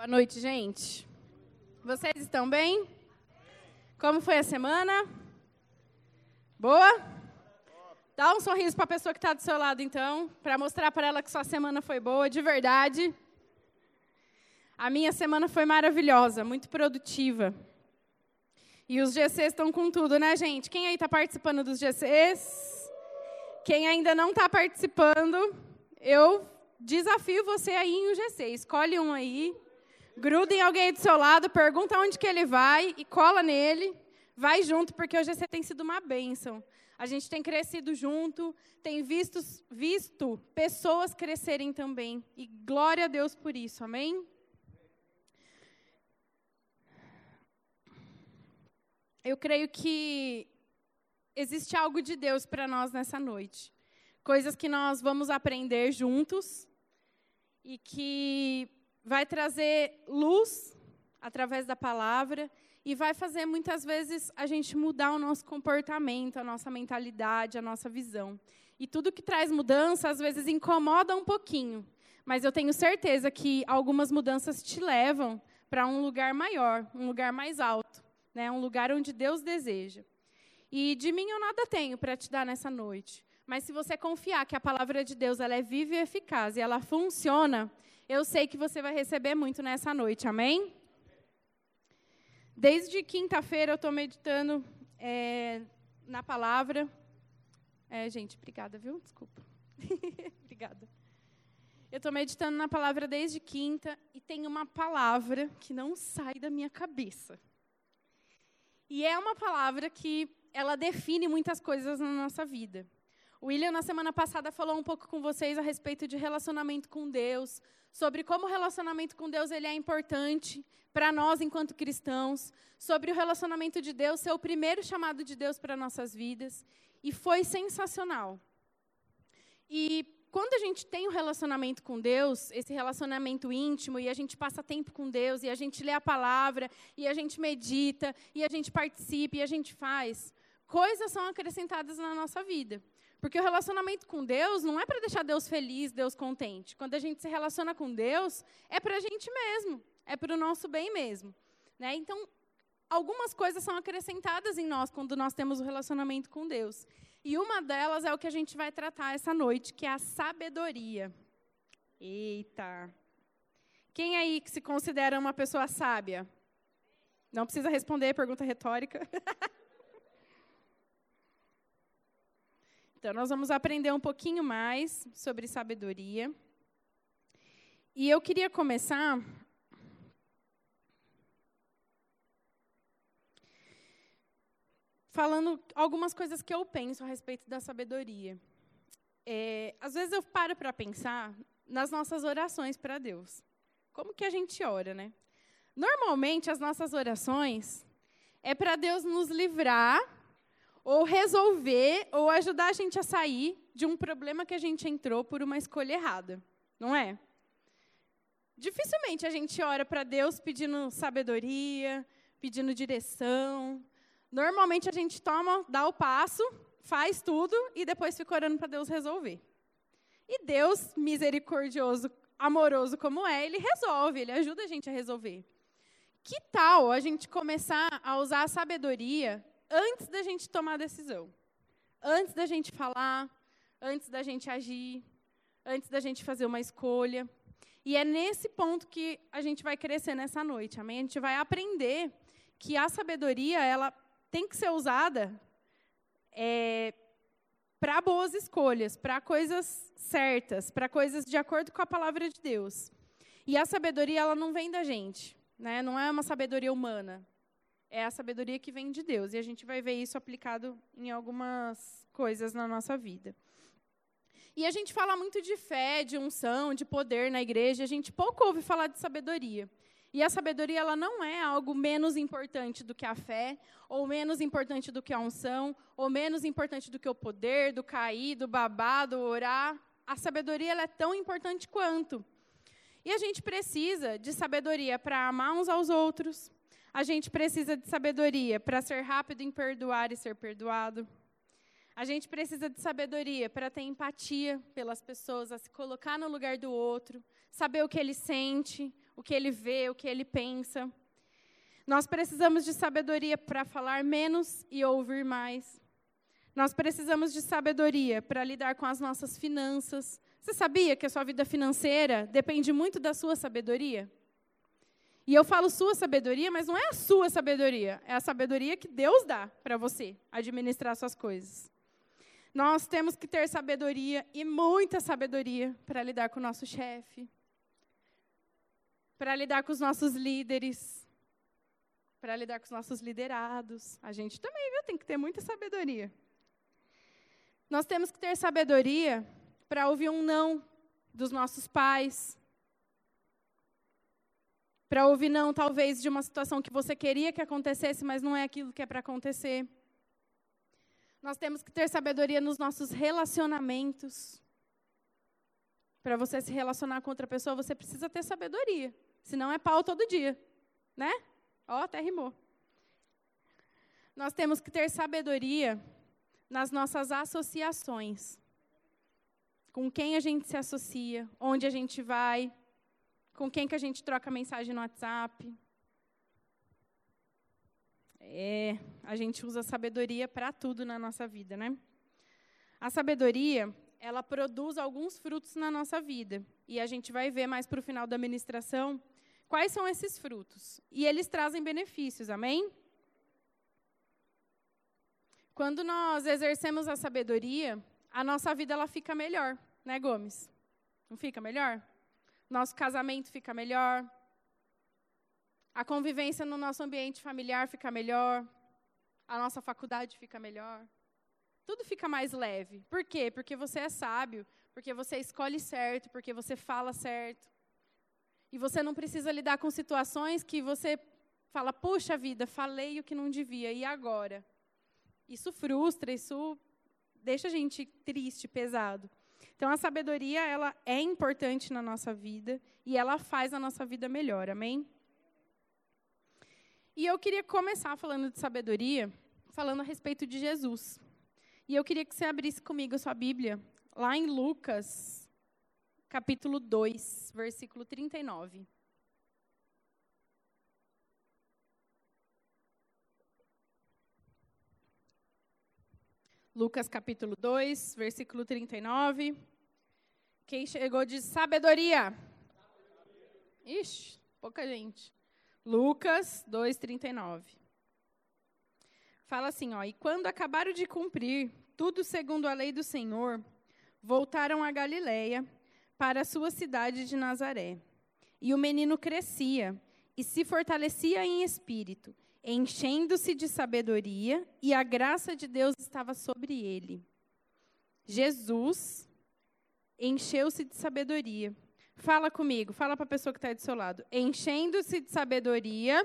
Boa noite, gente. Vocês estão bem? Como foi a semana? Boa? Dá um sorriso para a pessoa que está do seu lado, então, para mostrar para ela que sua semana foi boa, de verdade. A minha semana foi maravilhosa, muito produtiva. E os GCs estão com tudo, né, gente? Quem aí está participando dos GCs? Quem ainda não está participando, eu desafio você aí em um GC. Escolhe um aí, gruda em alguém do seu lado, pergunta onde que ele vai e cola nele. Vai junto, porque o GC tem sido uma bênção. A gente tem crescido junto, tem visto, visto pessoas crescerem também. E glória a Deus por isso, amém? Eu creio que existe algo de Deus para nós nessa noite. Coisas que nós vamos aprender juntos e que vai trazer luz através da palavra e vai fazer muitas vezes a gente mudar o nosso comportamento, a nossa mentalidade, a nossa visão. E tudo que traz mudança às vezes incomoda um pouquinho, mas eu tenho certeza que algumas mudanças te levam para um lugar maior, um lugar mais alto, né? Um lugar onde Deus deseja. E de mim eu nada tenho para te dar nessa noite. Mas se você confiar que a palavra de Deus ela é viva e eficaz e ela funciona, eu sei que você vai receber muito nessa noite. Amém? Desde quinta-feira eu estou meditando é, na palavra. É, gente, obrigada, viu? Desculpa. obrigada. Eu estou meditando na palavra desde quinta e tem uma palavra que não sai da minha cabeça. E é uma palavra que ela define muitas coisas na nossa vida. O William, na semana passada, falou um pouco com vocês a respeito de relacionamento com Deus, sobre como o relacionamento com Deus ele é importante para nós enquanto cristãos, sobre o relacionamento de Deus ser o primeiro chamado de Deus para nossas vidas, e foi sensacional. E quando a gente tem um relacionamento com Deus, esse relacionamento íntimo, e a gente passa tempo com Deus, e a gente lê a palavra, e a gente medita, e a gente participa, e a gente faz, coisas são acrescentadas na nossa vida. Porque o relacionamento com Deus não é para deixar Deus feliz, Deus contente. Quando a gente se relaciona com Deus, é para a gente mesmo, é para o nosso bem mesmo. Né? Então, algumas coisas são acrescentadas em nós quando nós temos o um relacionamento com Deus. E uma delas é o que a gente vai tratar essa noite, que é a sabedoria. Eita! Quem aí que se considera uma pessoa sábia? Não precisa responder, pergunta retórica. Então, nós vamos aprender um pouquinho mais sobre sabedoria. E eu queria começar falando algumas coisas que eu penso a respeito da sabedoria. É, às vezes eu paro para pensar nas nossas orações para Deus. Como que a gente ora, né? Normalmente as nossas orações é para Deus nos livrar ou resolver, ou ajudar a gente a sair de um problema que a gente entrou por uma escolha errada, não é? Dificilmente a gente ora para Deus pedindo sabedoria, pedindo direção. Normalmente a gente toma, dá o passo, faz tudo e depois fica orando para Deus resolver. E Deus, misericordioso, amoroso como é, ele resolve, ele ajuda a gente a resolver. Que tal a gente começar a usar a sabedoria antes da gente tomar a decisão. Antes da gente falar, antes da gente agir, antes da gente fazer uma escolha. E é nesse ponto que a gente vai crescer nessa noite, amém? A gente vai aprender que a sabedoria ela tem que ser usada é, para boas escolhas, para coisas certas, para coisas de acordo com a palavra de Deus. E a sabedoria ela não vem da gente, né? Não é uma sabedoria humana é a sabedoria que vem de Deus. E a gente vai ver isso aplicado em algumas coisas na nossa vida. E a gente fala muito de fé, de unção, de poder na igreja, a gente pouco ouve falar de sabedoria. E a sabedoria ela não é algo menos importante do que a fé, ou menos importante do que a unção, ou menos importante do que o poder, do cair, do babar, do orar. A sabedoria ela é tão importante quanto. E a gente precisa de sabedoria para amar uns aos outros, a gente precisa de sabedoria para ser rápido em perdoar e ser perdoado. A gente precisa de sabedoria para ter empatia pelas pessoas, a se colocar no lugar do outro, saber o que ele sente, o que ele vê, o que ele pensa. Nós precisamos de sabedoria para falar menos e ouvir mais. Nós precisamos de sabedoria para lidar com as nossas finanças. Você sabia que a sua vida financeira depende muito da sua sabedoria? E eu falo sua sabedoria, mas não é a sua sabedoria, é a sabedoria que Deus dá para você administrar suas coisas. Nós temos que ter sabedoria e muita sabedoria para lidar com o nosso chefe, para lidar com os nossos líderes, para lidar com os nossos liderados. A gente também, viu? Tem que ter muita sabedoria. Nós temos que ter sabedoria para ouvir um não dos nossos pais, para ouvir não, talvez, de uma situação que você queria que acontecesse, mas não é aquilo que é para acontecer. Nós temos que ter sabedoria nos nossos relacionamentos. Para você se relacionar com outra pessoa, você precisa ter sabedoria. Senão é pau todo dia. Né? Ó, até rimou. Nós temos que ter sabedoria nas nossas associações. Com quem a gente se associa, onde a gente vai, com quem que a gente troca mensagem no WhatsApp, é, a gente usa sabedoria para tudo na nossa vida, né? A sabedoria, ela produz alguns frutos na nossa vida. E a gente vai ver mais para o final da ministração quais são esses frutos. E eles trazem benefícios, amém? Quando nós exercemos a sabedoria, a nossa vida ela fica melhor, né, Gomes? Não fica melhor? Nosso casamento fica melhor, a convivência no nosso ambiente familiar fica melhor, a nossa faculdade fica melhor. Tudo fica mais leve. Por quê? Porque você é sábio, porque você escolhe certo, porque você fala certo. E você não precisa lidar com situações que você fala, puxa vida, falei o que não devia, e agora? Isso frustra, isso deixa a gente triste, pesado. Então a sabedoria, ela é importante na nossa vida e ela faz a nossa vida melhor. Amém? E eu queria começar falando de sabedoria, falando a respeito de Jesus. E eu queria que você abrisse comigo a sua Bíblia, lá em Lucas, capítulo 2, versículo 39. Lucas capítulo 2, versículo 39. Quem chegou de sabedoria? Ixi, pouca gente. Lucas 2:39. Fala assim, ó, e quando acabaram de cumprir tudo segundo a lei do Senhor, voltaram a Galiléia, para a sua cidade de Nazaré. E o menino crescia e se fortalecia em espírito, enchendo-se de sabedoria, e a graça de Deus estava sobre ele. Jesus encheu-se de sabedoria Fala comigo, fala para a pessoa que está do seu lado. Enchendo-se de sabedoria.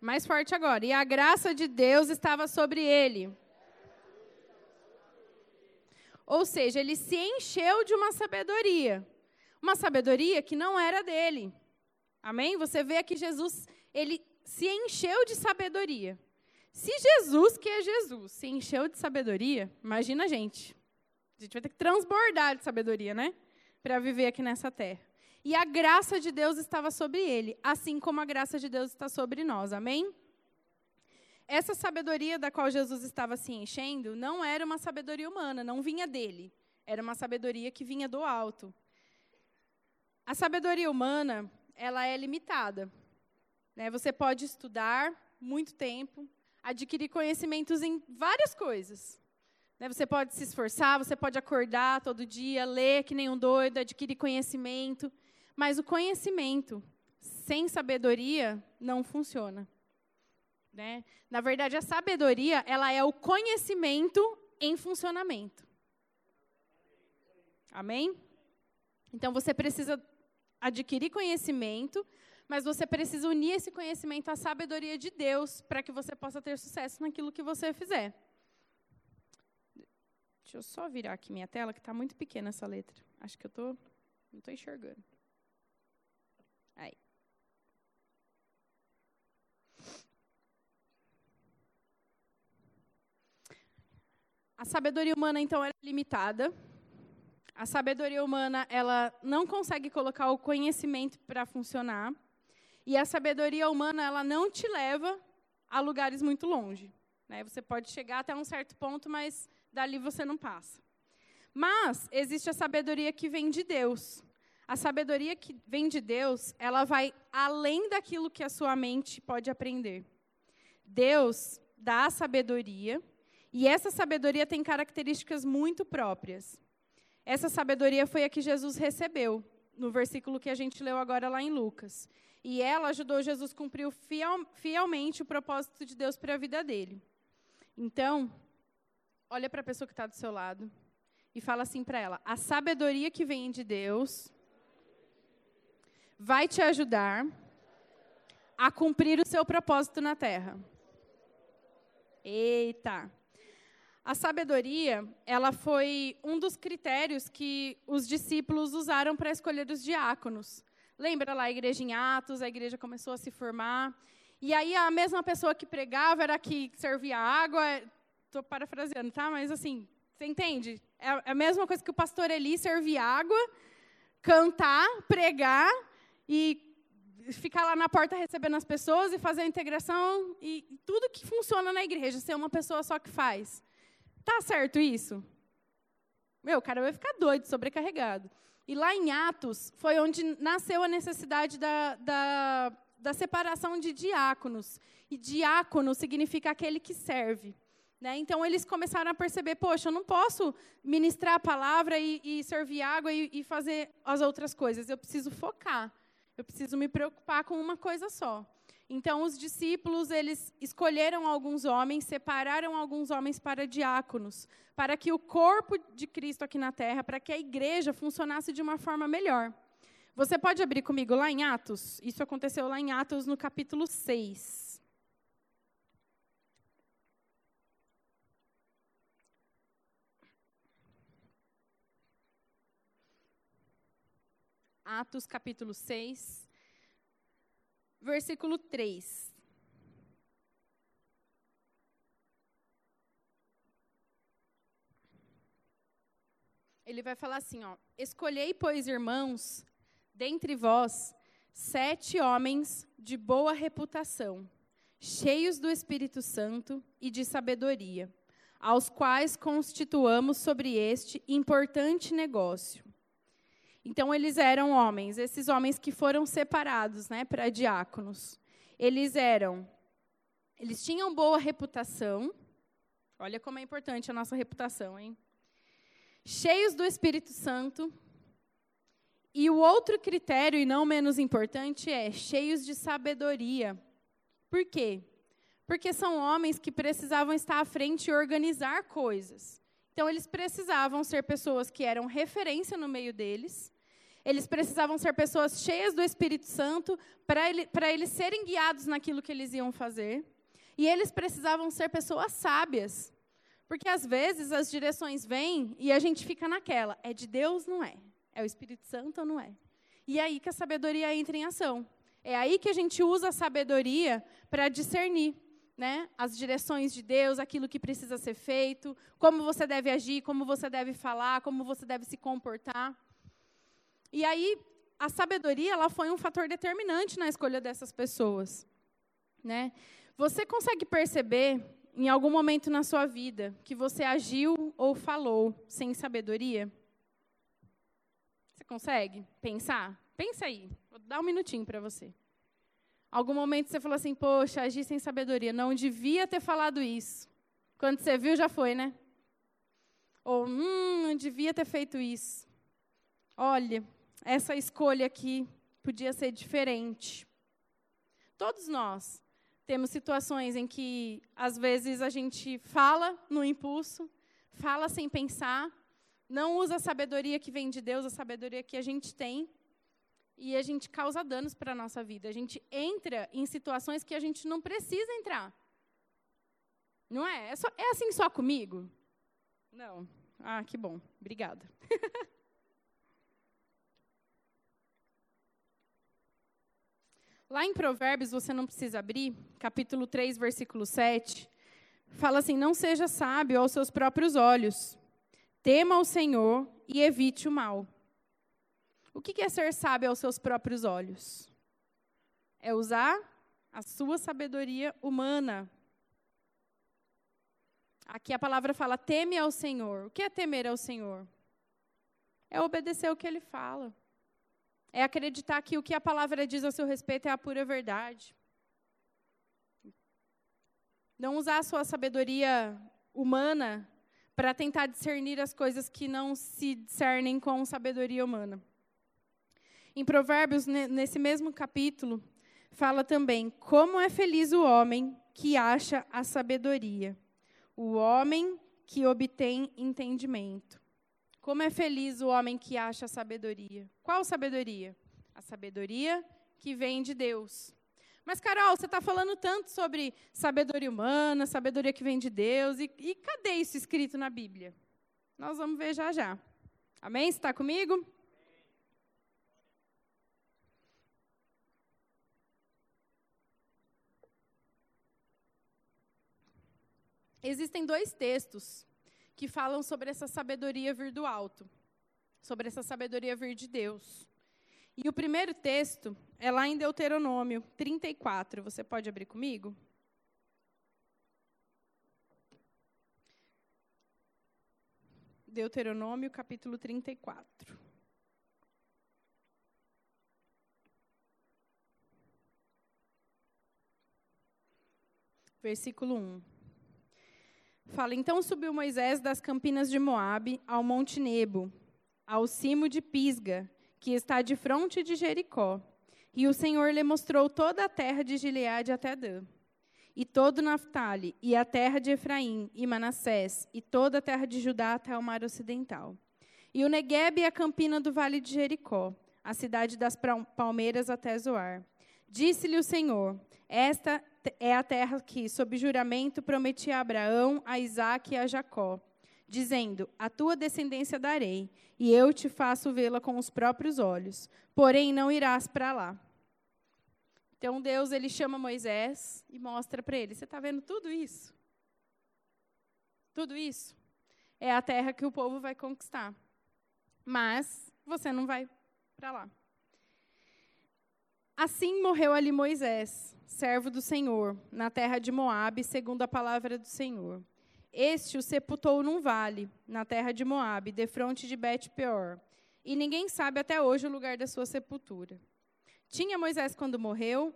Mais forte agora. E a graça de Deus estava sobre ele. Ou seja, ele se encheu de uma sabedoria. Uma sabedoria que não era dele. Amém? Você vê aqui Jesus, ele se encheu de sabedoria. Se Jesus, que é Jesus, se encheu de sabedoria, imagina a gente. A gente vai ter que transbordar de sabedoria, né? para viver aqui nessa terra. E a graça de Deus estava sobre ele, assim como a graça de Deus está sobre nós. Amém? Essa sabedoria da qual Jesus estava se enchendo não era uma sabedoria humana, não vinha dele. Era uma sabedoria que vinha do alto. A sabedoria humana, ela é limitada. Né? Você pode estudar muito tempo, adquirir conhecimentos em várias coisas. Né, você pode se esforçar, você pode acordar todo dia, ler que nem um doido, adquirir conhecimento, mas o conhecimento sem sabedoria não funciona. Né? Na verdade, a sabedoria ela é o conhecimento em funcionamento. Amém? Então você precisa adquirir conhecimento, mas você precisa unir esse conhecimento à sabedoria de Deus para que você possa ter sucesso naquilo que você fizer. Deixa eu só virar aqui minha tela, que está muito pequena essa letra. Acho que eu tô, não estou enxergando. Aí. A sabedoria humana, então, é limitada. A sabedoria humana, ela não consegue colocar o conhecimento para funcionar. E a sabedoria humana, ela não te leva a lugares muito longe. Né? Você pode chegar até um certo ponto, mas dali você não passa. Mas existe a sabedoria que vem de Deus. A sabedoria que vem de Deus, ela vai além daquilo que a sua mente pode aprender. Deus dá a sabedoria, e essa sabedoria tem características muito próprias. Essa sabedoria foi a que Jesus recebeu, no versículo que a gente leu agora lá em Lucas. E ela ajudou Jesus a cumprir fiel, fielmente o propósito de Deus para a vida dele. Então, olha para a pessoa que está do seu lado e fala assim para ela: a sabedoria que vem de Deus vai te ajudar a cumprir o seu propósito na terra. Eita! A sabedoria, ela foi um dos critérios que os discípulos usaram para escolher os diáconos. Lembra lá a igreja em Atos, a igreja começou a se formar. E aí a mesma pessoa que pregava era que servia água. Estou parafraseando, tá? Mas assim, você entende? É, é a mesma coisa que o pastor Eli servir água, cantar, pregar e ficar lá na porta recebendo as pessoas e fazer a integração e, tudo que funciona na igreja, ser uma pessoa só que faz. Tá certo isso? Meu, o cara vai ficar doido, sobrecarregado. E lá em Atos foi onde nasceu a necessidade da, da, da separação de diáconos. E diácono significa aquele que serve. Né? Então, eles começaram a perceber: poxa, eu não posso ministrar a palavra e, e servir água e, e fazer as outras coisas. Eu preciso focar. Eu preciso me preocupar com uma coisa só. Então, os discípulos, eles escolheram alguns homens, separaram alguns homens para diáconos, para que o corpo de Cristo aqui na terra, para que a igreja funcionasse de uma forma melhor. Você pode abrir comigo lá em Atos? Isso aconteceu lá em Atos, no capítulo 6. Atos capítulo 6, versículo 3. Ele vai falar assim, ó: Escolhei, pois, irmãos, dentre vós, sete homens de boa reputação, cheios do Espírito Santo e de sabedoria, aos quais constituamos sobre este importante negócio. Então, eles eram homens, esses homens que foram separados né, para diáconos. Eles eram, eles tinham boa reputação. Olha como é importante a nossa reputação, hein? Cheios do Espírito Santo. E o outro critério, e não menos importante, é cheios de sabedoria. Por quê? Porque são homens que precisavam estar à frente e organizar coisas. Então, eles precisavam ser pessoas que eram referência no meio deles, eles precisavam ser pessoas cheias do Espírito Santo para ele, eles serem guiados naquilo que eles iam fazer. E eles precisavam ser pessoas sábias. Porque às vezes as direções vêm e a gente fica naquela. É de Deus, não é? É o Espírito Santo ou não é? E é aí que a sabedoria entra em ação. É aí que a gente usa a sabedoria para discernir né, as direções de Deus, aquilo que precisa ser feito, como você deve agir, como você deve falar, como você deve se comportar. E aí, a sabedoria ela foi um fator determinante na escolha dessas pessoas. Né? Você consegue perceber, em algum momento na sua vida, que você agiu ou falou sem sabedoria? Você consegue pensar? Pensa aí. Vou dar um minutinho para você. Algum momento você falou assim, poxa, agi sem sabedoria. Não devia ter falado isso. Quando você viu, já foi, né? Ou, hum, não devia ter feito isso. Olha, essa escolha aqui podia ser diferente. Todos nós temos situações em que, às vezes, a gente fala no impulso, fala sem pensar, não usa a sabedoria que vem de Deus, a sabedoria que a gente tem, e a gente causa danos para a nossa vida. A gente entra em situações que a gente não precisa entrar. Não é? É, só, é assim só comigo? Não. Ah, que bom. Obrigada. Lá em Provérbios, você não precisa abrir, capítulo 3, versículo 7, fala assim: Não seja sábio aos seus próprios olhos, tema o Senhor e evite o mal. O que é ser sábio aos seus próprios olhos? É usar a sua sabedoria humana. Aqui a palavra fala: teme ao Senhor. O que é temer ao Senhor? É obedecer o que ele fala. É acreditar que o que a palavra diz a seu respeito é a pura verdade. Não usar a sua sabedoria humana para tentar discernir as coisas que não se discernem com sabedoria humana. Em Provérbios, nesse mesmo capítulo, fala também: como é feliz o homem que acha a sabedoria, o homem que obtém entendimento. Como é feliz o homem que acha sabedoria. Qual sabedoria? A sabedoria que vem de Deus. Mas, Carol, você está falando tanto sobre sabedoria humana, sabedoria que vem de Deus, e, e cadê isso escrito na Bíblia? Nós vamos ver já já. Amém? Está comigo? Existem dois textos que falam sobre essa sabedoria vir do alto, sobre essa sabedoria vir de Deus. E o primeiro texto é lá em Deuteronômio 34. Você pode abrir comigo? Deuteronômio, capítulo 34. Versículo 1. Fala: Então subiu Moisés das campinas de Moabe ao Monte Nebo, ao cimo de Pisga, que está de frente de Jericó. E o Senhor lhe mostrou toda a terra de Gileade até Dan, e todo Naphtali, e a terra de Efraim, e Manassés, e toda a terra de Judá até o mar ocidental. E o Negueb e a campina do vale de Jericó, a cidade das palmeiras até Zoar. Disse-lhe o Senhor: Esta é a terra que, sob juramento, prometi a Abraão, a Isaque e a Jacó dizendo: A tua descendência darei, e eu te faço vê-la com os próprios olhos, porém não irás para lá. Então Deus ele chama Moisés e mostra para ele: Você está vendo tudo isso? Tudo isso é a terra que o povo vai conquistar, mas você não vai para lá. Assim morreu ali Moisés, servo do Senhor, na terra de Moabe, segundo a palavra do Senhor. Este o sepultou num vale, na terra de Moabe, defronte de Bet-peor. E ninguém sabe até hoje o lugar da sua sepultura. Tinha Moisés, quando morreu,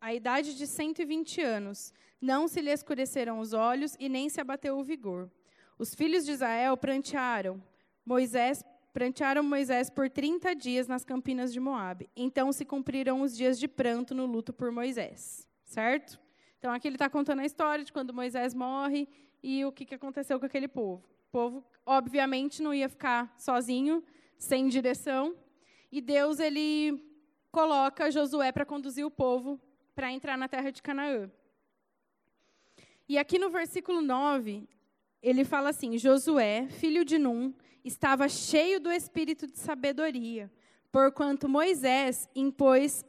a idade de 120 anos. Não se lhe escureceram os olhos e nem se abateu o vigor. Os filhos de Israel prantearam Moisés, prantearam Moisés por 30 dias nas campinas de Moabe. Então se cumpriram os dias de pranto no luto por Moisés. Certo? Então, aqui ele está contando a história de quando Moisés morre e o que, que aconteceu com aquele povo. O povo, obviamente, não ia ficar sozinho, sem direção. E Deus ele coloca Josué para conduzir o povo para entrar na terra de Canaã. E aqui no versículo 9, ele fala assim: Josué, filho de Num, estava cheio do espírito de sabedoria, porquanto Moisés impôs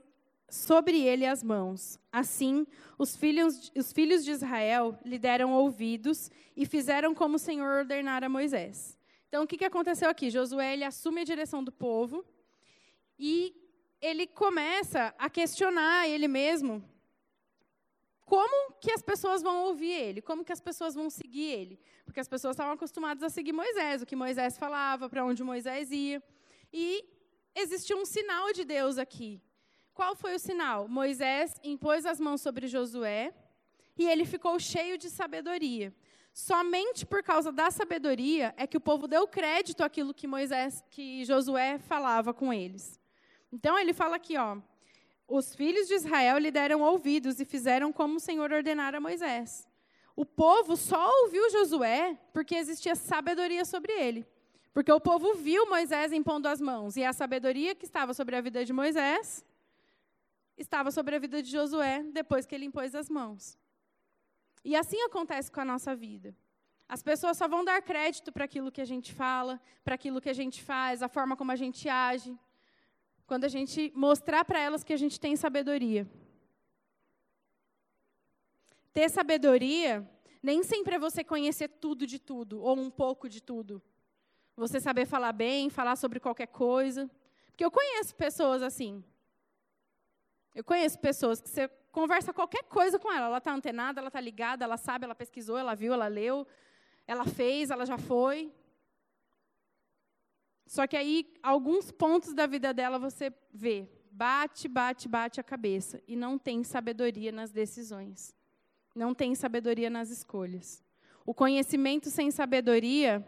sobre ele as mãos. Assim, os filhos, os filhos de Israel lhe deram ouvidos e fizeram como o Senhor ordenara a Moisés. Então, o que, que aconteceu aqui? Josué ele assume a direção do povo e ele começa a questionar ele mesmo como que as pessoas vão ouvir ele, como que as pessoas vão seguir ele. Porque as pessoas estavam acostumadas a seguir Moisés, o que Moisés falava, para onde Moisés ia. E existia um sinal de Deus aqui. Qual foi o sinal? Moisés impôs as mãos sobre Josué e ele ficou cheio de sabedoria. Somente por causa da sabedoria é que o povo deu crédito àquilo que Moisés, que Josué falava com eles. Então ele fala aqui, ó, os filhos de Israel lhe deram ouvidos e fizeram como o Senhor ordenara a Moisés. O povo só ouviu Josué porque existia sabedoria sobre ele. Porque o povo viu Moisés impondo as mãos e a sabedoria que estava sobre a vida de Moisés estava sobre a vida de Josué depois que ele impôs as mãos. E assim acontece com a nossa vida. As pessoas só vão dar crédito para aquilo que a gente fala, para aquilo que a gente faz, a forma como a gente age, quando a gente mostrar para elas que a gente tem sabedoria. Ter sabedoria nem sempre é você conhecer tudo de tudo, ou um pouco de tudo. Você saber falar bem, falar sobre qualquer coisa. Porque eu conheço pessoas assim. Eu conheço pessoas que você conversa qualquer coisa com ela. Ela está antenada, ela está ligada, ela sabe, ela pesquisou, ela viu, ela leu, ela fez, ela já foi. Só que aí, alguns pontos da vida dela você vê. Bate, bate, bate a cabeça. E não tem sabedoria nas decisões. Não tem sabedoria nas escolhas. O conhecimento sem sabedoria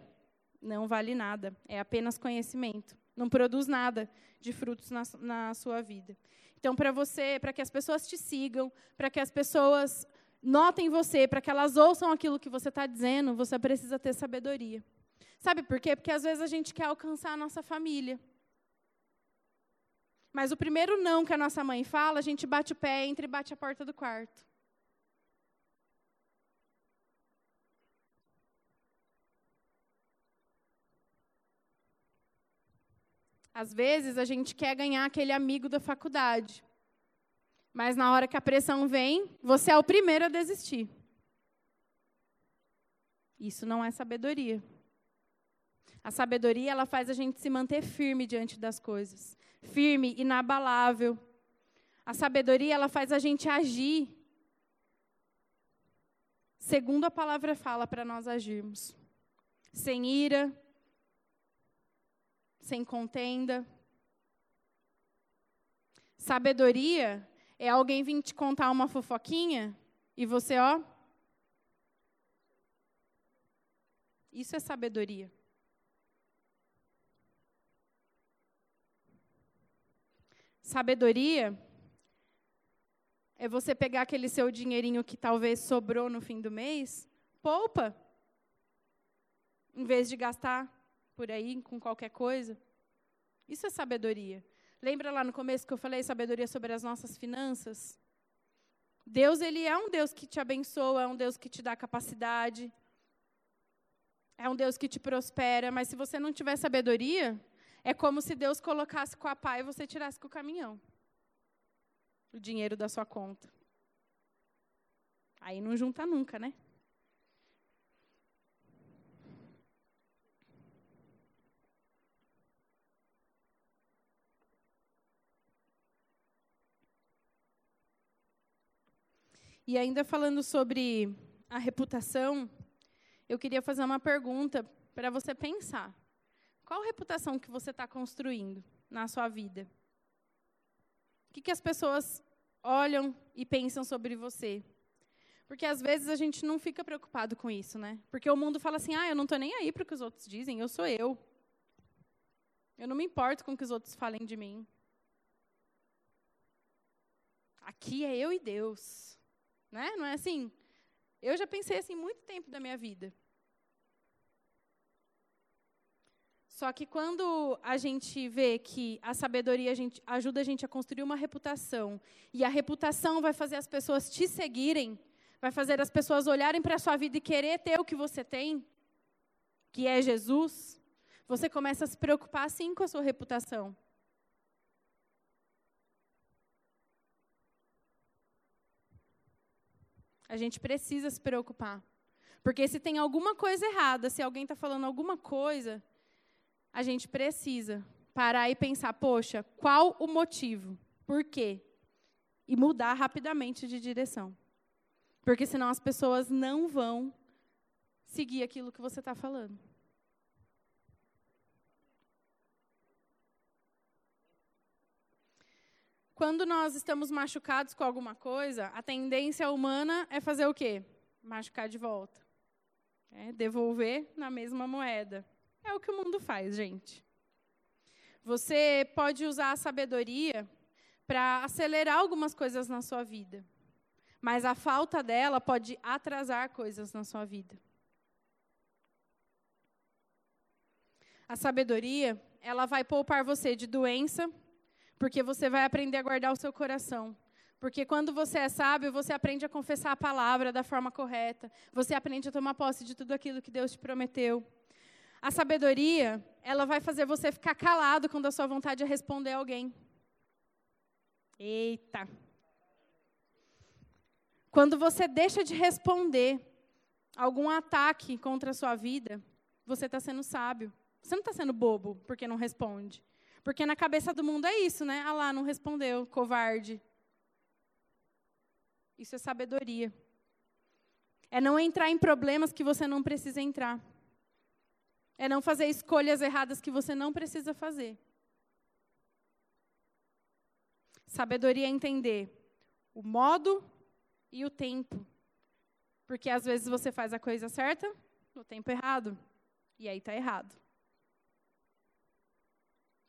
não vale nada. É apenas conhecimento. Não produz nada de frutos na, na sua vida. Então, para você, para que as pessoas te sigam, para que as pessoas notem você, para que elas ouçam aquilo que você está dizendo, você precisa ter sabedoria. Sabe por quê? Porque às vezes a gente quer alcançar a nossa família. Mas o primeiro não que a nossa mãe fala, a gente bate o pé, entra e bate a porta do quarto. Às vezes a gente quer ganhar aquele amigo da faculdade. Mas na hora que a pressão vem, você é o primeiro a desistir. Isso não é sabedoria. A sabedoria, ela faz a gente se manter firme diante das coisas. Firme, inabalável. A sabedoria, ela faz a gente agir segundo a palavra fala para nós agirmos. Sem ira, sem contenda. Sabedoria é alguém vir te contar uma fofoquinha e você, ó. Isso é sabedoria. Sabedoria é você pegar aquele seu dinheirinho que talvez sobrou no fim do mês, poupa, em vez de gastar por aí com qualquer coisa. Isso é sabedoria. Lembra lá no começo que eu falei sabedoria sobre as nossas finanças? Deus, ele é um Deus que te abençoa, é um Deus que te dá capacidade, é um Deus que te prospera, mas se você não tiver sabedoria, é como se Deus colocasse com a pá e você tirasse com o caminhão o dinheiro da sua conta. Aí não junta nunca, né? E ainda falando sobre a reputação, eu queria fazer uma pergunta para você pensar. Qual reputação que você está construindo na sua vida? O que, que as pessoas olham e pensam sobre você? Porque às vezes a gente não fica preocupado com isso, né? Porque o mundo fala assim: ah, eu não estou nem aí para o que os outros dizem, eu sou eu. Eu não me importo com o que os outros falem de mim. Aqui é eu e Deus. Né? Não é assim? Eu já pensei assim muito tempo da minha vida. Só que quando a gente vê que a sabedoria a gente, ajuda a gente a construir uma reputação, e a reputação vai fazer as pessoas te seguirem, vai fazer as pessoas olharem para a sua vida e querer ter o que você tem, que é Jesus, você começa a se preocupar sim com a sua reputação. A gente precisa se preocupar. Porque se tem alguma coisa errada, se alguém está falando alguma coisa, a gente precisa parar e pensar, poxa, qual o motivo? Por quê? E mudar rapidamente de direção. Porque senão as pessoas não vão seguir aquilo que você está falando. Quando nós estamos machucados com alguma coisa, a tendência humana é fazer o quê? Machucar de volta. É devolver na mesma moeda. É o que o mundo faz, gente. Você pode usar a sabedoria para acelerar algumas coisas na sua vida. Mas a falta dela pode atrasar coisas na sua vida. A sabedoria, ela vai poupar você de doença, porque você vai aprender a guardar o seu coração. Porque quando você é sábio, você aprende a confessar a palavra da forma correta. Você aprende a tomar posse de tudo aquilo que Deus te prometeu. A sabedoria, ela vai fazer você ficar calado quando a sua vontade é responder alguém. Eita. Quando você deixa de responder algum ataque contra a sua vida, você está sendo sábio. Você não está sendo bobo porque não responde. Porque na cabeça do mundo é isso, né? Ah lá, não respondeu, covarde. Isso é sabedoria. É não entrar em problemas que você não precisa entrar. É não fazer escolhas erradas que você não precisa fazer. Sabedoria é entender o modo e o tempo. Porque às vezes você faz a coisa certa no tempo errado. E aí está errado.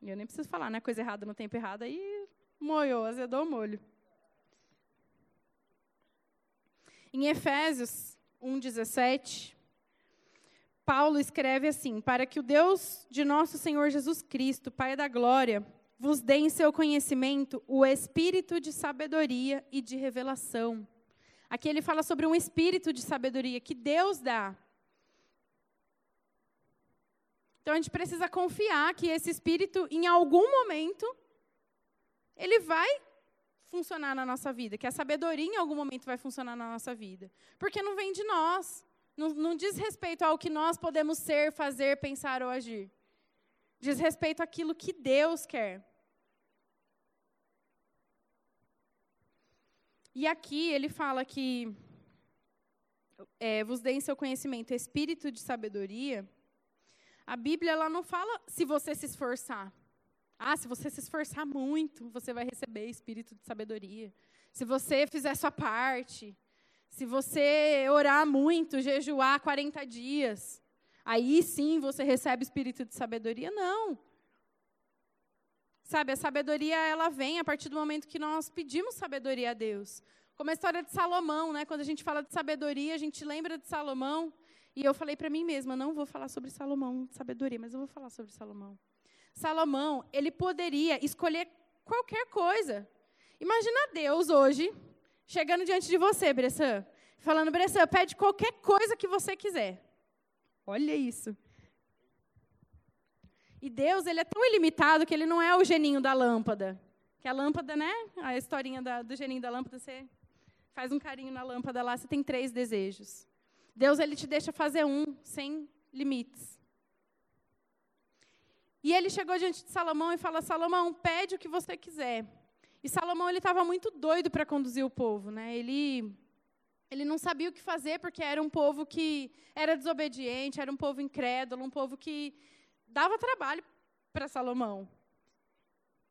E eu nem preciso falar, né? Coisa errada no tempo errado, aí moiou, azedou o molho. Em Efésios 1,17, Paulo escreve assim: Para que o Deus de nosso Senhor Jesus Cristo, Pai da glória, vos dê em seu conhecimento o espírito de sabedoria e de revelação. Aqui ele fala sobre um espírito de sabedoria que Deus dá. Então a gente precisa confiar que esse espírito, em algum momento, ele vai funcionar na nossa vida, que a sabedoria em algum momento vai funcionar na nossa vida. Porque não vem de nós. Não, não diz respeito ao que nós podemos ser, fazer, pensar ou agir. Diz respeito àquilo que Deus quer. E aqui ele fala que é, vos deem seu conhecimento espírito de sabedoria. A Bíblia ela não fala se você se esforçar. Ah, se você se esforçar muito, você vai receber espírito de sabedoria. Se você fizer sua parte, se você orar muito, jejuar 40 dias, aí sim você recebe espírito de sabedoria? Não. Sabe, a sabedoria ela vem a partir do momento que nós pedimos sabedoria a Deus. Como a história de Salomão, né? Quando a gente fala de sabedoria, a gente lembra de Salomão. E eu falei para mim mesma, não vou falar sobre Salomão, sabedoria, mas eu vou falar sobre Salomão. Salomão, ele poderia escolher qualquer coisa. Imagina Deus hoje chegando diante de você, Bressan, falando, Bressan, pede qualquer coisa que você quiser. Olha isso. E Deus, ele é tão ilimitado que ele não é o geninho da lâmpada. Que a lâmpada, né? A historinha da, do geninho da lâmpada, você faz um carinho na lâmpada lá, você tem três desejos. Deus, ele te deixa fazer um, sem limites. E ele chegou diante de Salomão e fala: Salomão, pede o que você quiser. E Salomão ele estava muito doido para conduzir o povo, né? Ele ele não sabia o que fazer porque era um povo que era desobediente, era um povo incrédulo, um povo que dava trabalho para Salomão.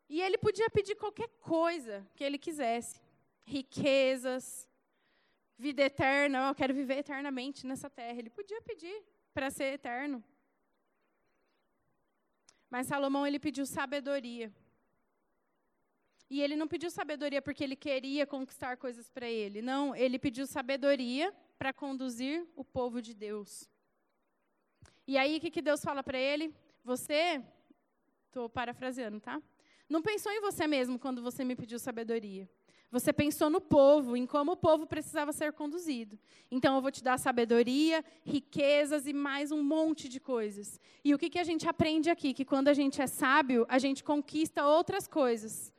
E ele podia pedir qualquer coisa que ele quisesse, riquezas, vida eterna, eu quero viver eternamente nessa terra. Ele podia pedir para ser eterno. Mas Salomão ele pediu sabedoria. E ele não pediu sabedoria porque ele queria conquistar coisas para ele. Não, ele pediu sabedoria para conduzir o povo de Deus. E aí, o que, que Deus fala para ele? Você, estou parafraseando, tá? Não pensou em você mesmo quando você me pediu sabedoria. Você pensou no povo, em como o povo precisava ser conduzido. Então, eu vou te dar sabedoria, riquezas e mais um monte de coisas. E o que, que a gente aprende aqui? Que quando a gente é sábio, a gente conquista outras coisas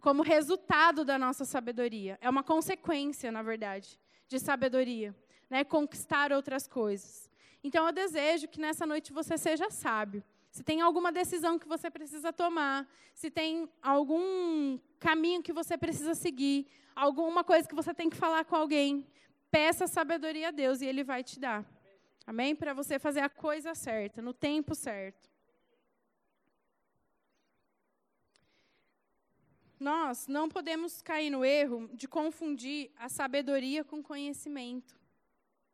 como resultado da nossa sabedoria. É uma consequência, na verdade, de sabedoria, né? Conquistar outras coisas. Então eu desejo que nessa noite você seja sábio. Se tem alguma decisão que você precisa tomar, se tem algum caminho que você precisa seguir, alguma coisa que você tem que falar com alguém, peça sabedoria a Deus e Ele vai te dar. Amém? Para você fazer a coisa certa, no tempo certo. Nós não podemos cair no erro de confundir a sabedoria com conhecimento.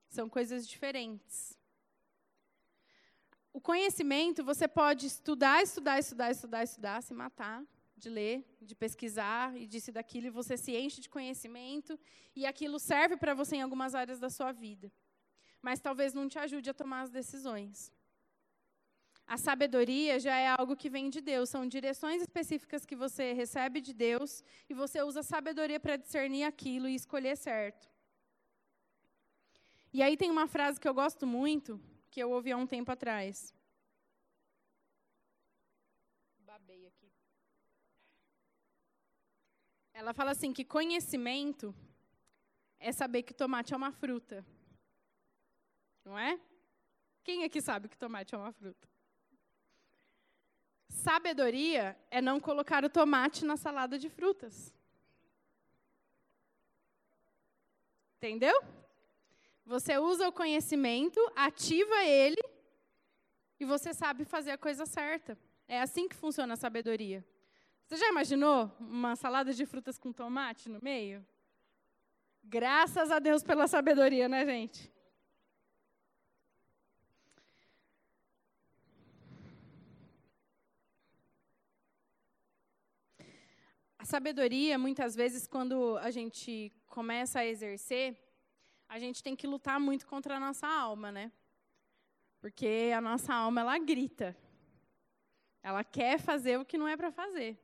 São coisas diferentes. O conhecimento, você pode estudar, estudar, estudar, estudar, estudar, se matar de ler, de pesquisar e disso daquilo, e você se enche de conhecimento, e aquilo serve para você em algumas áreas da sua vida. Mas talvez não te ajude a tomar as decisões. A sabedoria já é algo que vem de Deus, são direções específicas que você recebe de Deus e você usa sabedoria para discernir aquilo e escolher certo. E aí tem uma frase que eu gosto muito, que eu ouvi há um tempo atrás. Babei aqui. Ela fala assim que conhecimento é saber que tomate é uma fruta. Não é? Quem aqui sabe que tomate é uma fruta? Sabedoria é não colocar o tomate na salada de frutas. Entendeu? Você usa o conhecimento, ativa ele e você sabe fazer a coisa certa. É assim que funciona a sabedoria. Você já imaginou uma salada de frutas com tomate no meio? Graças a Deus pela sabedoria, né, gente? Sabedoria, muitas vezes, quando a gente começa a exercer, a gente tem que lutar muito contra a nossa alma, né? Porque a nossa alma, ela grita. Ela quer fazer o que não é para fazer.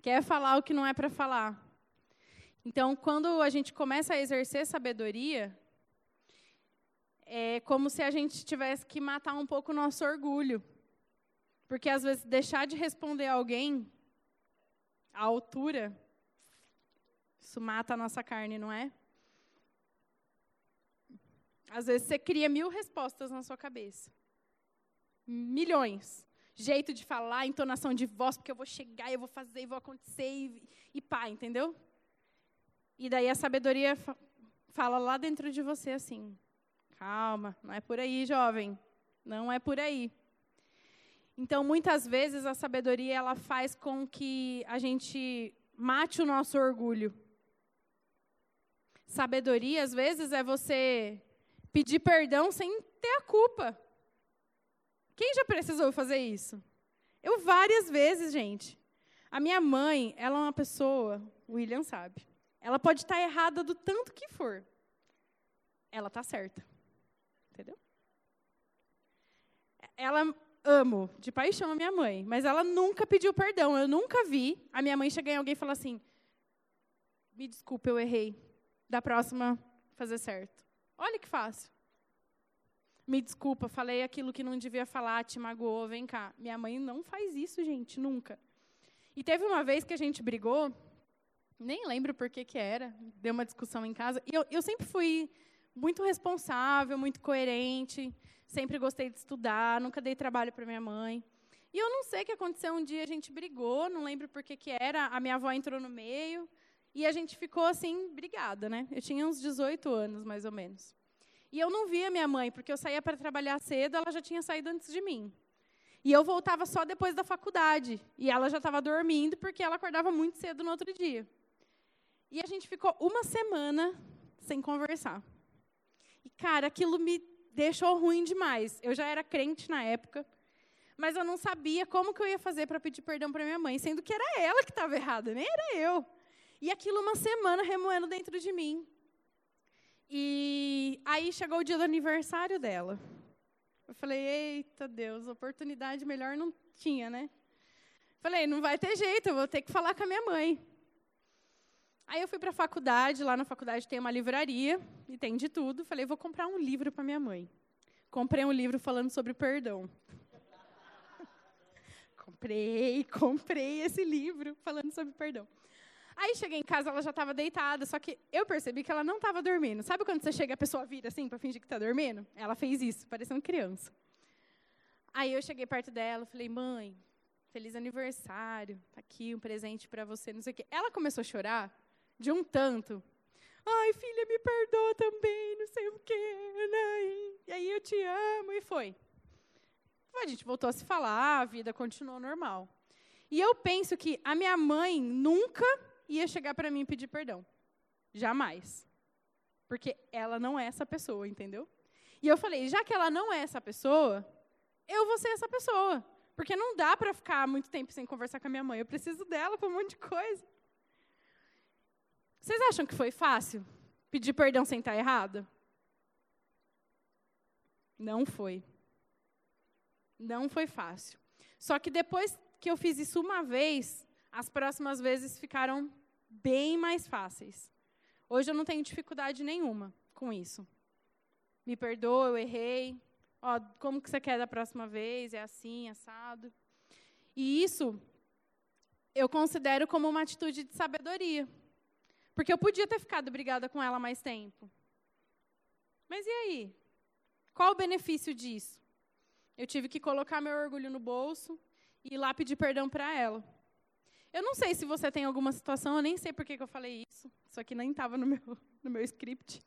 Quer falar o que não é para falar. Então, quando a gente começa a exercer sabedoria, é como se a gente tivesse que matar um pouco o nosso orgulho. Porque, às vezes, deixar de responder alguém à altura, isso mata a nossa carne, não é? Às vezes você cria mil respostas na sua cabeça. Milhões. Jeito de falar, entonação de voz, porque eu vou chegar, eu vou fazer, eu vou acontecer, e, e pá, entendeu? E daí a sabedoria fala lá dentro de você assim: calma, não é por aí, jovem. Não é por aí. Então, muitas vezes a sabedoria ela faz com que a gente mate o nosso orgulho. Sabedoria, às vezes, é você pedir perdão sem ter a culpa. Quem já precisou fazer isso? Eu várias vezes, gente. A minha mãe, ela é uma pessoa, o William sabe. Ela pode estar errada do tanto que for. Ela está certa. Entendeu? Ela amo de paixão a minha mãe, mas ela nunca pediu perdão. Eu nunca vi a minha mãe chegar em alguém e falar assim: "Me desculpe, eu errei. Da próxima fazer certo". Olha que fácil. Me desculpa, falei aquilo que não devia falar, te magoou, vem cá. Minha mãe não faz isso, gente, nunca. E teve uma vez que a gente brigou, nem lembro por que que era, deu uma discussão em casa. E eu, eu sempre fui muito responsável, muito coerente, sempre gostei de estudar, nunca dei trabalho para minha mãe. E eu não sei o que aconteceu, um dia a gente brigou, não lembro por que que era, a minha avó entrou no meio, e a gente ficou assim, brigada, né? Eu tinha uns 18 anos, mais ou menos. E eu não via minha mãe, porque eu saía para trabalhar cedo, ela já tinha saído antes de mim. E eu voltava só depois da faculdade. E ela já estava dormindo, porque ela acordava muito cedo no outro dia. E a gente ficou uma semana sem conversar. E, cara, aquilo me deixou ruim demais. Eu já era crente na época, mas eu não sabia como que eu ia fazer para pedir perdão para minha mãe, sendo que era ela que estava errada, nem era eu. E aquilo uma semana remoendo dentro de mim. E aí chegou o dia do aniversário dela. Eu falei, eita Deus, oportunidade melhor não tinha, né? Falei, não vai ter jeito, eu vou ter que falar com a minha mãe. Aí eu fui para a faculdade, lá na faculdade tem uma livraria e tem de tudo. Falei, vou comprar um livro para minha mãe. Comprei um livro falando sobre perdão. comprei, comprei esse livro falando sobre perdão. Aí cheguei em casa, ela já estava deitada, só que eu percebi que ela não estava dormindo. Sabe quando você chega e a pessoa vira assim para fingir que está dormindo? Ela fez isso, parecendo criança. Aí eu cheguei perto dela, falei: "Mãe, feliz aniversário. Tá aqui um presente para você, não sei o quê". Ela começou a chorar de um tanto. Ai, filha, me perdoa também, não sei o quê. Né? E aí eu te amo e foi. A gente voltou a se falar, a vida continuou normal. E eu penso que a minha mãe nunca ia chegar para mim e pedir perdão. Jamais. Porque ela não é essa pessoa, entendeu? E eu falei, já que ela não é essa pessoa, eu vou ser essa pessoa. Porque não dá para ficar muito tempo sem conversar com a minha mãe. Eu preciso dela para um monte de coisa. Vocês acham que foi fácil pedir perdão sem estar errado? Não foi. Não foi fácil. Só que depois que eu fiz isso uma vez, as próximas vezes ficaram bem mais fáceis. Hoje eu não tenho dificuldade nenhuma com isso. Me perdoa, eu errei. Ó, como que você quer da próxima vez? É assim, assado. E isso eu considero como uma atitude de sabedoria. Porque eu podia ter ficado brigada com ela mais tempo. Mas e aí? Qual o benefício disso? Eu tive que colocar meu orgulho no bolso e ir lá pedir perdão para ela. Eu não sei se você tem alguma situação, eu nem sei por que, eu falei isso. Isso aqui nem estava no meu, no meu script.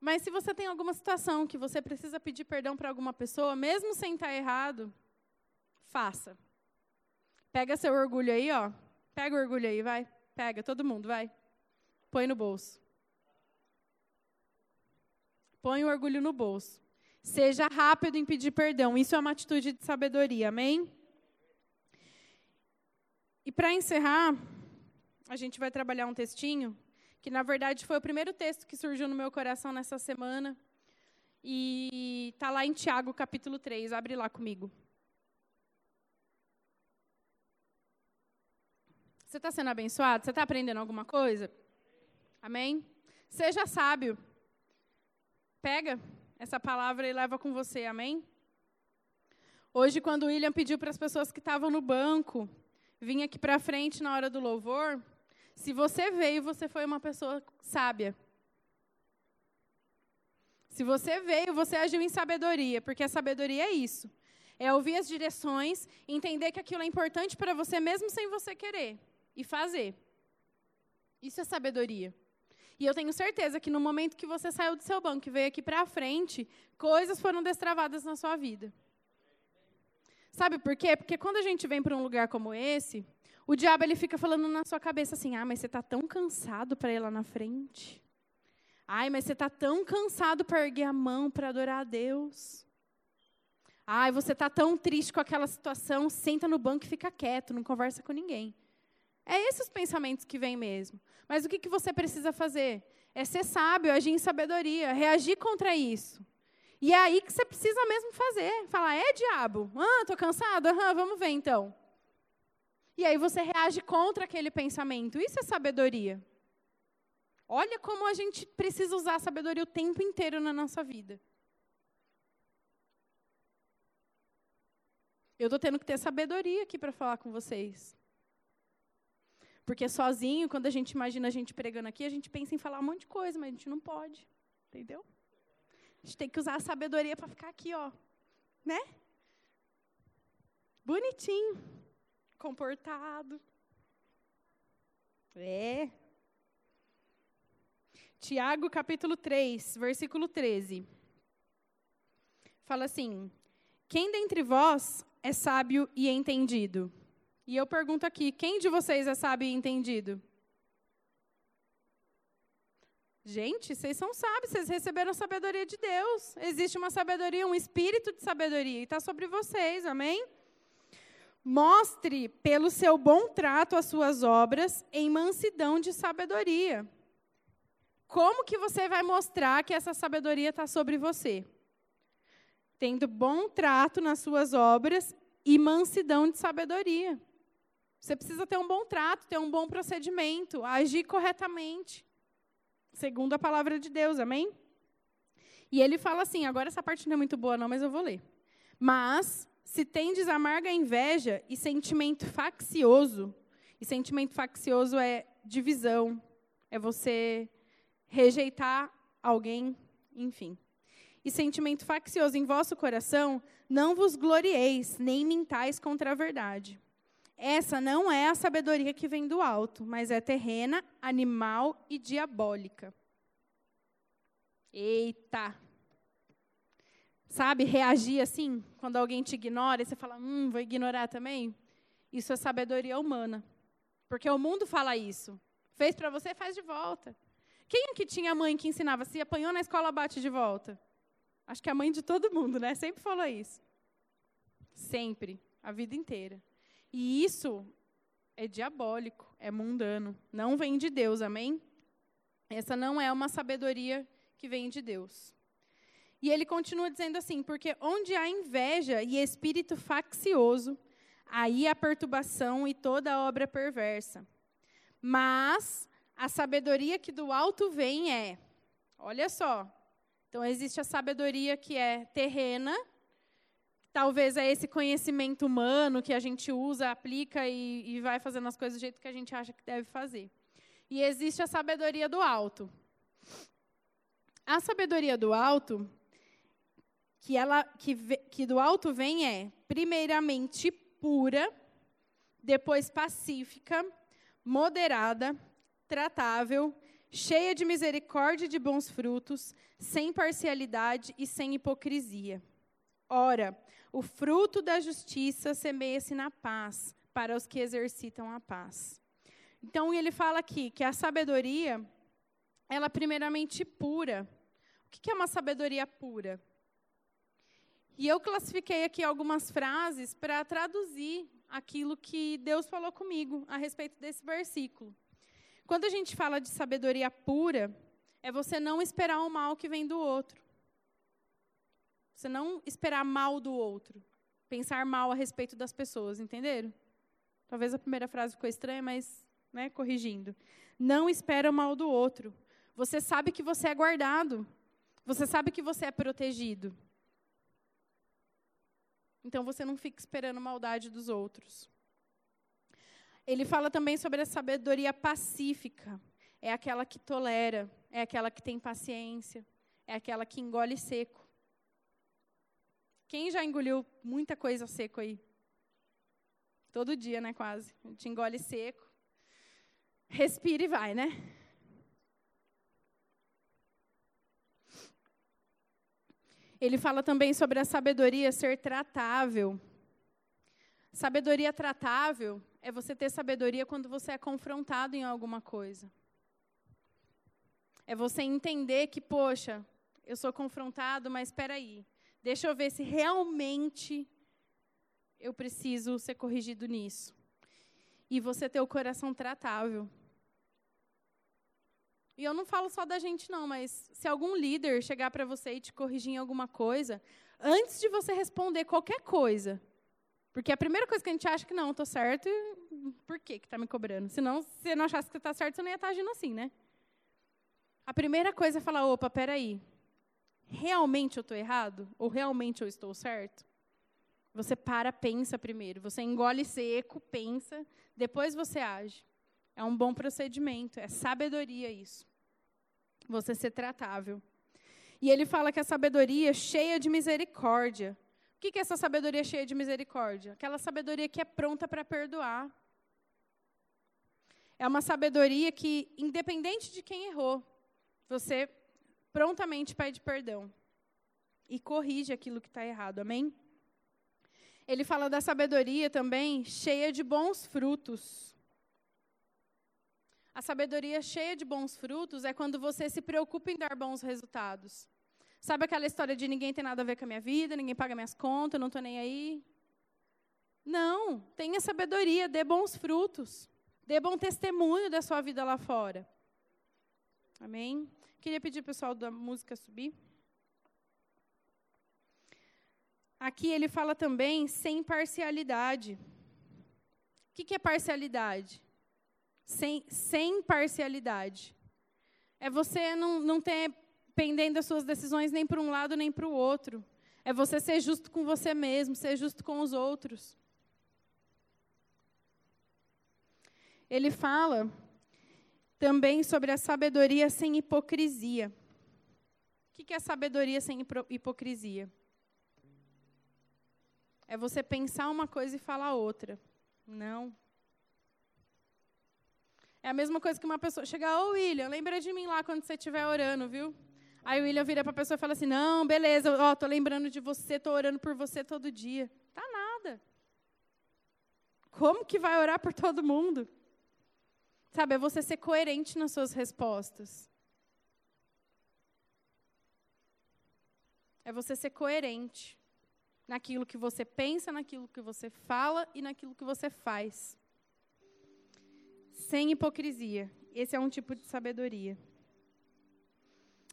Mas se você tem alguma situação que você precisa pedir perdão para alguma pessoa, mesmo sem estar errado, faça. Pega seu orgulho aí, ó. Pega o orgulho aí, vai. Pega, todo mundo, vai. Põe no bolso. Põe o orgulho no bolso. Seja rápido em pedir perdão. Isso é uma atitude de sabedoria, amém? E para encerrar, a gente vai trabalhar um textinho que na verdade foi o primeiro texto que surgiu no meu coração nessa semana. E está lá em Tiago, capítulo 3. Abre lá comigo. Você está sendo abençoado? Você está aprendendo alguma coisa? Amém? Seja sábio. Pega essa palavra e leva com você, amém? Hoje, quando o William pediu para as pessoas que estavam no banco vir aqui para frente na hora do louvor, se você veio, você foi uma pessoa sábia. Se você veio, você agiu em sabedoria, porque a sabedoria é isso. É ouvir as direções, entender que aquilo é importante para você mesmo sem você querer e fazer. Isso é sabedoria. E eu tenho certeza que no momento que você saiu do seu banco e veio aqui para frente, coisas foram destravadas na sua vida. Sabe por quê? Porque quando a gente vem para um lugar como esse, o diabo ele fica falando na sua cabeça assim: "Ah, mas você está tão cansado para ir lá na frente. Ai, mas você está tão cansado para erguer a mão para adorar a Deus. Ai, você está tão triste com aquela situação, senta no banco e fica quieto, não conversa com ninguém. É esses os pensamentos que vêm mesmo. Mas o que, que você precisa fazer? É ser sábio, agir em sabedoria, reagir contra isso. E é aí que você precisa mesmo fazer. Falar, é diabo? Ah, estou cansado? Aham, vamos ver então. E aí você reage contra aquele pensamento. Isso é sabedoria. Olha como a gente precisa usar a sabedoria o tempo inteiro na nossa vida. Eu estou tendo que ter sabedoria aqui para falar com vocês. Porque sozinho, quando a gente imagina a gente pregando aqui, a gente pensa em falar um monte de coisa, mas a gente não pode. Entendeu? A gente tem que usar a sabedoria para ficar aqui, ó. Né? Bonitinho comportado. É. Tiago capítulo 3, versículo 13. Fala assim: Quem dentre vós é sábio e entendido? E eu pergunto aqui: quem de vocês é sábio e entendido? Gente, vocês são sábios, vocês receberam sabedoria de Deus. Existe uma sabedoria, um espírito de sabedoria, e está sobre vocês, amém? Mostre pelo seu bom trato as suas obras em mansidão de sabedoria. Como que você vai mostrar que essa sabedoria está sobre você? Tendo bom trato nas suas obras e mansidão de sabedoria. Você precisa ter um bom trato, ter um bom procedimento, agir corretamente, segundo a palavra de Deus, amém? E ele fala assim: agora essa parte não é muito boa, não, mas eu vou ler. Mas se tendes amarga inveja e sentimento faccioso, e sentimento faccioso é divisão, é você rejeitar alguém, enfim. E sentimento faccioso em vosso coração, não vos glorieis, nem mintais contra a verdade. Essa não é a sabedoria que vem do alto, mas é terrena, animal e diabólica. Eita! Sabe, reagir assim, quando alguém te ignora, e você fala, hum, vou ignorar também. Isso é sabedoria humana. Porque o mundo fala isso. Fez para você, faz de volta. Quem que tinha mãe que ensinava, se apanhou na escola, bate de volta? Acho que a mãe de todo mundo, né? Sempre falou isso. Sempre, a vida inteira. E isso é diabólico, é mundano. Não vem de Deus, amém? Essa não é uma sabedoria que vem de Deus. E ele continua dizendo assim: porque onde há inveja e espírito faccioso, aí há perturbação e toda obra perversa. Mas a sabedoria que do alto vem é, olha só. Então existe a sabedoria que é terrena, talvez é esse conhecimento humano que a gente usa, aplica e, e vai fazendo as coisas do jeito que a gente acha que deve fazer. E existe a sabedoria do alto. A sabedoria do alto que, ela, que, que do alto vem é, primeiramente, pura, depois pacífica, moderada, tratável, cheia de misericórdia e de bons frutos, sem parcialidade e sem hipocrisia. Ora, o fruto da justiça semeia-se na paz, para os que exercitam a paz. Então, ele fala aqui que a sabedoria, ela é primeiramente pura. O que é uma sabedoria pura? E eu classifiquei aqui algumas frases para traduzir aquilo que Deus falou comigo a respeito desse versículo. Quando a gente fala de sabedoria pura, é você não esperar o mal que vem do outro. Você não esperar mal do outro. Pensar mal a respeito das pessoas, entenderam? Talvez a primeira frase ficou estranha, mas, né, corrigindo. Não espera o mal do outro. Você sabe que você é guardado. Você sabe que você é protegido. Então você não fica esperando maldade dos outros. Ele fala também sobre a sabedoria pacífica. É aquela que tolera, é aquela que tem paciência, é aquela que engole seco. Quem já engoliu muita coisa seco aí? Todo dia, né, quase. A gente engole seco. Respira e vai, né? Ele fala também sobre a sabedoria ser tratável. Sabedoria tratável é você ter sabedoria quando você é confrontado em alguma coisa. É você entender que, poxa, eu sou confrontado, mas espera aí. Deixa eu ver se realmente eu preciso ser corrigido nisso. E você ter o coração tratável. E eu não falo só da gente, não, mas se algum líder chegar para você e te corrigir em alguma coisa, antes de você responder qualquer coisa, porque a primeira coisa que a gente acha que não, estou certo, por que está me cobrando? Senão, se não achasse que está certo, você não ia estar tá agindo assim, né? A primeira coisa é falar, opa, peraí, realmente eu estou errado? Ou realmente eu estou certo? Você para, pensa primeiro. Você engole seco, pensa, depois você age. É um bom procedimento, é sabedoria isso. Você ser tratável. E ele fala que a sabedoria cheia de misericórdia. O que é essa sabedoria cheia de misericórdia? Aquela sabedoria que é pronta para perdoar. É uma sabedoria que, independente de quem errou, você prontamente pede perdão e corrige aquilo que está errado. Amém? Ele fala da sabedoria também cheia de bons frutos. A sabedoria cheia de bons frutos é quando você se preocupa em dar bons resultados. Sabe aquela história de ninguém tem nada a ver com a minha vida, ninguém paga minhas contas, não estou nem aí? Não, tenha sabedoria, dê bons frutos. Dê bom testemunho da sua vida lá fora. Amém? Queria pedir o pessoal da música subir. Aqui ele fala também sem parcialidade. O que é parcialidade? sem, sem parcialidade. É você não, não ter pendendo as suas decisões nem para um lado nem para o outro. É você ser justo com você mesmo, ser justo com os outros. Ele fala também sobre a sabedoria sem hipocrisia. O que é sabedoria sem hipocrisia? É você pensar uma coisa e falar outra. Não, é a mesma coisa que uma pessoa chegar, ô William, lembra de mim lá quando você estiver orando, viu? Aí o William vira para a pessoa e fala assim: Não, beleza, ó, tô lembrando de você, tô orando por você todo dia. Tá nada. Como que vai orar por todo mundo? Sabe, é você ser coerente nas suas respostas. É você ser coerente naquilo que você pensa, naquilo que você fala e naquilo que você faz sem hipocrisia. Esse é um tipo de sabedoria.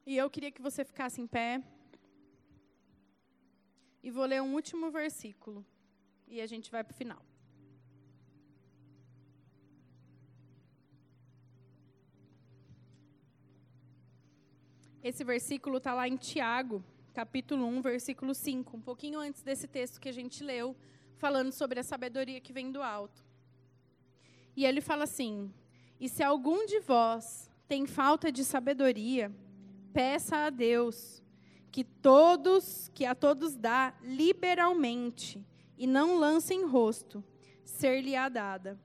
E eu queria que você ficasse em pé. E vou ler um último versículo. E a gente vai para o final. Esse versículo está lá em Tiago, capítulo 1, versículo 5, um pouquinho antes desse texto que a gente leu, falando sobre a sabedoria que vem do alto. E ele fala assim: E se algum de vós tem falta de sabedoria, peça a Deus, que todos, que a todos dá liberalmente, e não lança em rosto, ser-lhe-á dada.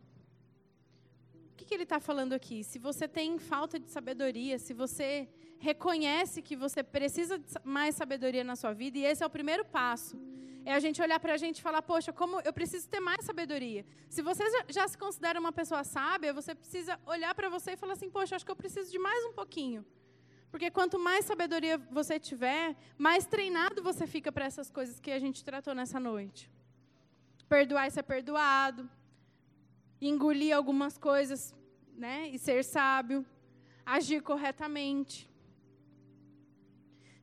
O que, que ele está falando aqui? Se você tem falta de sabedoria, se você reconhece que você precisa de mais sabedoria na sua vida, e esse é o primeiro passo. É a gente olhar para a gente e falar, poxa, como eu preciso ter mais sabedoria. Se você já se considera uma pessoa sábia, você precisa olhar para você e falar assim, poxa, acho que eu preciso de mais um pouquinho. Porque quanto mais sabedoria você tiver, mais treinado você fica para essas coisas que a gente tratou nessa noite. Perdoar e ser perdoado, engolir algumas coisas, né, e ser sábio, agir corretamente.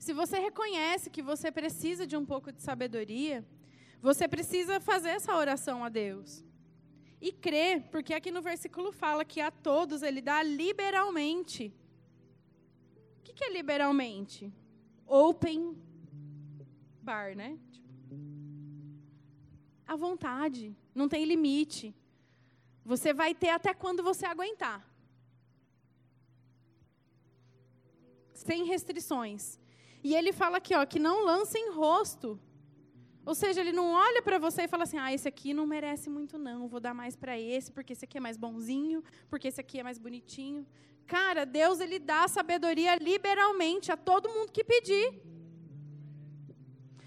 Se você reconhece que você precisa de um pouco de sabedoria, você precisa fazer essa oração a Deus. E crer, porque aqui no versículo fala que a todos ele dá liberalmente. O que, é liberalmente? Open bar, né? Tipo, à vontade, não tem limite. Você vai ter até quando você aguentar. Sem restrições. E ele fala aqui, ó, que não lança em rosto. Ou seja, ele não olha para você e fala assim: "Ah, esse aqui não merece muito não, vou dar mais para esse, porque esse aqui é mais bonzinho, porque esse aqui é mais bonitinho". Cara, Deus ele dá sabedoria liberalmente a todo mundo que pedir.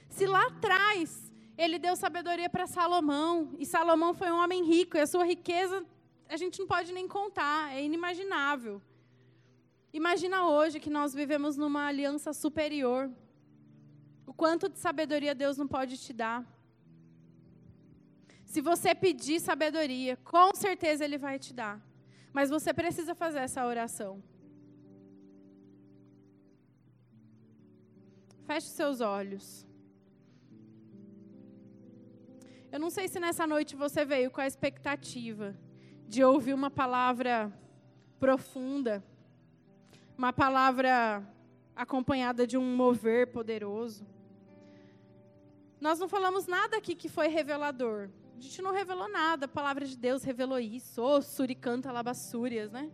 Se lá atrás ele deu sabedoria para Salomão, e Salomão foi um homem rico, e a sua riqueza a gente não pode nem contar, é inimaginável. Imagina hoje que nós vivemos numa aliança superior. O quanto de sabedoria Deus não pode te dar. Se você pedir sabedoria, com certeza Ele vai te dar. Mas você precisa fazer essa oração. Feche seus olhos. Eu não sei se nessa noite você veio com a expectativa de ouvir uma palavra profunda uma palavra acompanhada de um mover poderoso. Nós não falamos nada aqui que foi revelador. A gente não revelou nada. A palavra de Deus revelou isso. Ô, oh, suricanta labassúrias, né?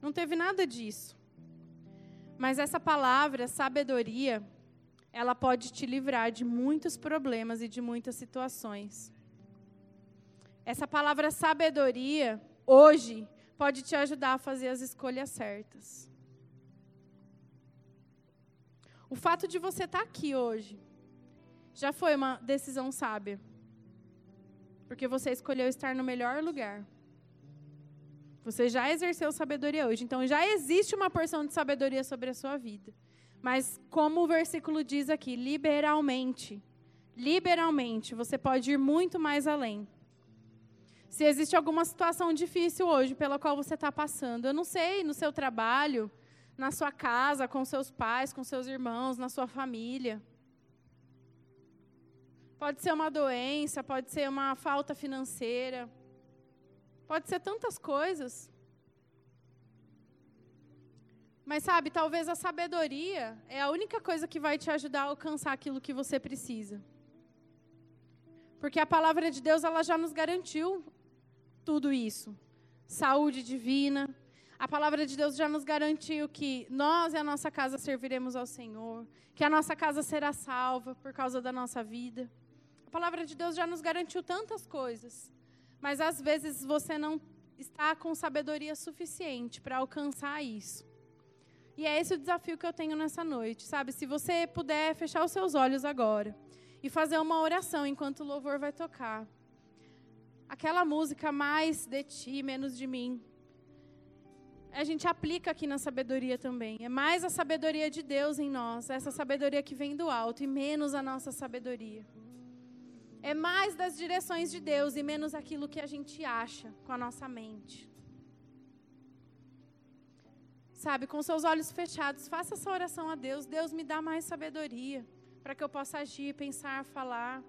Não teve nada disso. Mas essa palavra, sabedoria, ela pode te livrar de muitos problemas e de muitas situações. Essa palavra sabedoria, hoje, pode te ajudar a fazer as escolhas certas. O fato de você estar aqui hoje já foi uma decisão sábia. Porque você escolheu estar no melhor lugar. Você já exerceu sabedoria hoje. Então já existe uma porção de sabedoria sobre a sua vida. Mas, como o versículo diz aqui, liberalmente. Liberalmente, você pode ir muito mais além. Se existe alguma situação difícil hoje pela qual você está passando, eu não sei, no seu trabalho, na sua casa, com seus pais, com seus irmãos, na sua família. Pode ser uma doença, pode ser uma falta financeira, pode ser tantas coisas. Mas sabe, talvez a sabedoria é a única coisa que vai te ajudar a alcançar aquilo que você precisa. Porque a palavra de Deus ela já nos garantiu tudo isso. Saúde divina, a palavra de Deus já nos garantiu que nós e a nossa casa serviremos ao Senhor, que a nossa casa será salva por causa da nossa vida. A palavra de Deus já nos garantiu tantas coisas, mas às vezes você não está com sabedoria suficiente para alcançar isso. E é esse o desafio que eu tenho nessa noite, sabe? Se você puder fechar os seus olhos agora e fazer uma oração enquanto o louvor vai tocar. Aquela música mais de ti, menos de mim a gente aplica aqui na sabedoria também. É mais a sabedoria de Deus em nós, essa sabedoria que vem do alto, e menos a nossa sabedoria. É mais das direções de Deus e menos aquilo que a gente acha com a nossa mente. Sabe, com seus olhos fechados, faça essa oração a Deus. Deus me dá mais sabedoria para que eu possa agir, pensar, falar.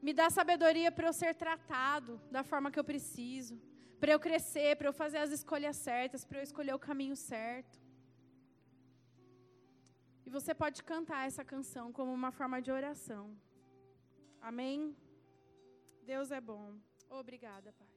Me dá sabedoria para eu ser tratado da forma que eu preciso para eu crescer, para eu fazer as escolhas certas, para eu escolher o caminho certo. E você pode cantar essa canção como uma forma de oração. Amém? Deus é bom. Obrigada, Pai.